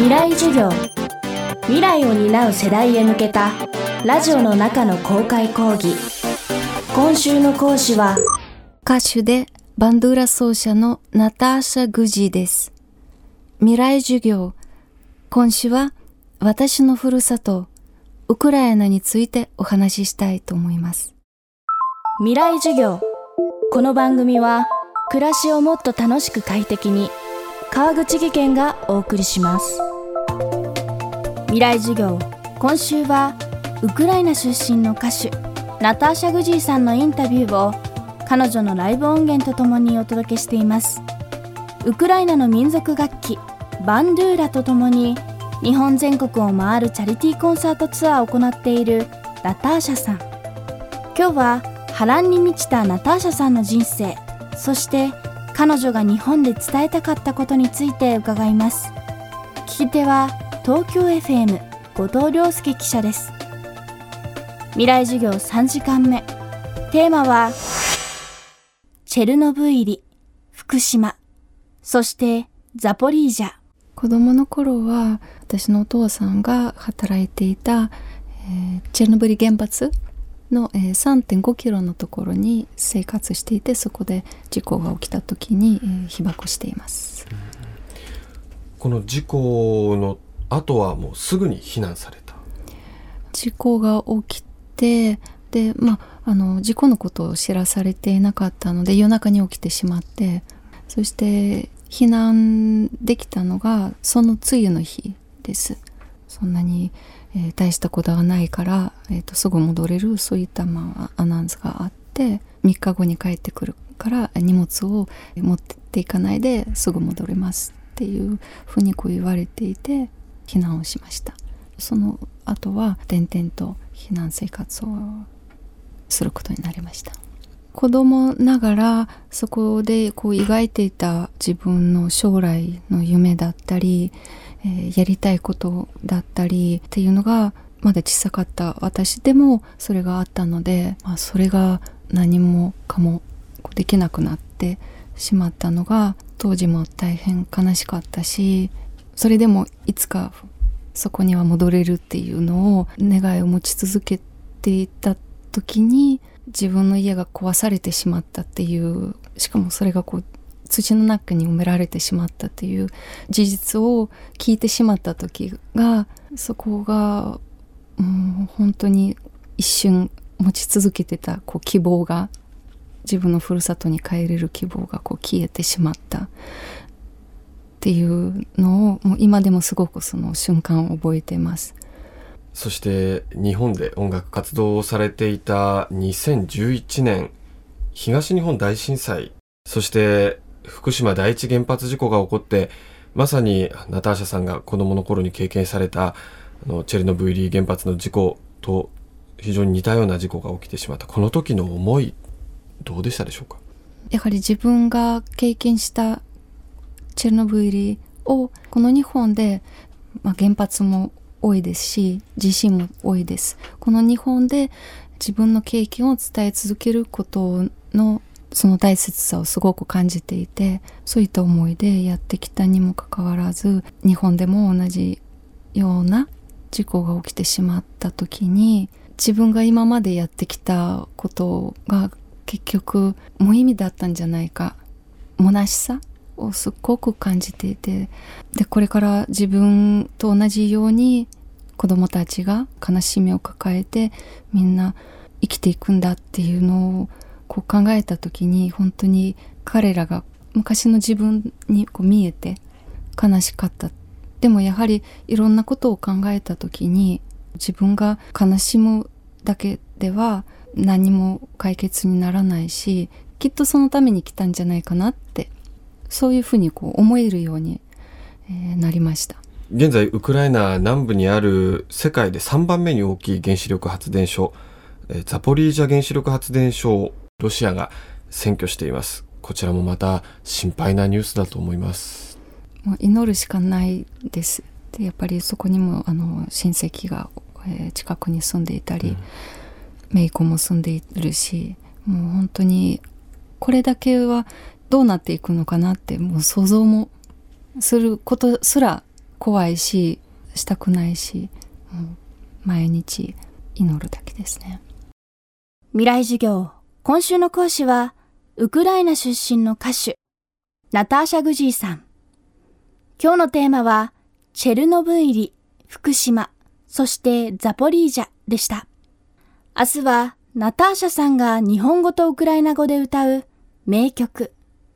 未来授業。未来を担う世代へ向けたラジオの中の公開講義。今週の講師は歌手でバンドゥーラ奏者のナターシャ・グジーです。未来授業。今週は私のふるさとウクライナについてお話ししたいと思います。未来授業。この番組は暮らしをもっと楽しく快適に川口義賢がお送りします未来授業今週はウクライナ出身の歌手ナターシャ・グジーさんのインタビューを彼女のライブ音源とともにお届けしています。ウクライナの民族楽器バンドゥーラとともに日本全国を回るチャリティーコンサートツアーを行っているナターシャさん。今日は波乱に満ちたナターシャさんの人生そして彼女が日本で伝えたかったことについて伺います。聞き手は東京 FM 後藤亮介記者です。未来授業3時間目。テーマはチェルノブイリ福島。そしてザポリージャ。子供の頃は私のお父さんが働いていた、えー、チェルノブイリ原発の、えー、3.5キロのところに生活していてそこで事故が起きた時に、えー、被爆しています、この事故の後はもうすぐに避難された。事故が起きてでまああの事故のことを知らされていなかったので夜中に起きてしまってそして避難できたのがその梅雨の日です。そんなにえー、大したことがないから、えーと、すぐ戻れるそういった、まあ、アナウンスがあって3日後に帰ってくるから荷物を持っていかないですぐ戻れますっていうふうにこう言われていて避難をしました。その後は転々と避難生活をすることになりました。子供ながらそこでこう描いていた自分の将来の夢だったりえー、やりたいことだったりっていうのがまだ小さかった私でもそれがあったので、まあ、それが何もかもできなくなってしまったのが当時も大変悲しかったしそれでもいつかそこには戻れるっていうのを願いを持ち続けていた時に自分の家が壊されてしまったっていうしかもそれがこう土の中に埋められてしまったという事実を聞いてしまった時がそこがもう本当に一瞬持ち続けてたこう希望が自分のふるさとに帰れる希望がこう消えてしまった。っていうのをもう今でもすごくその瞬間を覚えています。そして日本で音楽活動をされていた2011年東日本大震災。そして福島第一原発事故が起こってまさにナターシャさんが子供の頃に経験されたあのチェルノブイリ原発の事故と非常に似たような事故が起きてしまった。この時の思いどうでしたでしょうか？やはり自分が経験したチェルノブイリ。をこの日本で、まあ、原発も多いですし地震も多いです。この日本で自分の経験を伝え続けることのその大切さをすごく感じていてそういった思いでやってきたにもかかわらず日本でも同じような事故が起きてしまった時に自分が今までやってきたことが結局無意味だったんじゃないか。虚しさをすっごく感じていてでこれから自分と同じように子供たちが悲しみを抱えてみんな生きていくんだっていうのをこう考えた時に本当に彼らが昔の自分にこう見えて悲しかった。でもやはりいろんなことを考えた時に自分が悲しむだけでは何も解決にならないしきっとそのために来たんじゃないかなってそういうふうにこう思えるように、えー、なりました。現在ウクライナ南部にある世界で3番目に大きい原子力発電所ザポリージャ原子力発電所ロシアが占拠しています。こちらもまた心配なニュースだと思います。もう祈るしかないです。でやっぱりそこにもあの親戚が、えー、近くに住んでいたり、うん、子も住んでいるしもう本当にこれだけはどうなっていくのかなってもう想像もすることすら怖いししたくないし、うん、毎日祈るだけですね。未来授業今週の講師はウクライナ出身の歌手ナターシャ・グジーさん。今日のテーマはチェルノブイリ福島そしてザポリージャでした。明日はナターシャさんが日本語とウクライナ語で歌う名曲。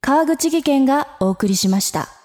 川口技研がお送りしました。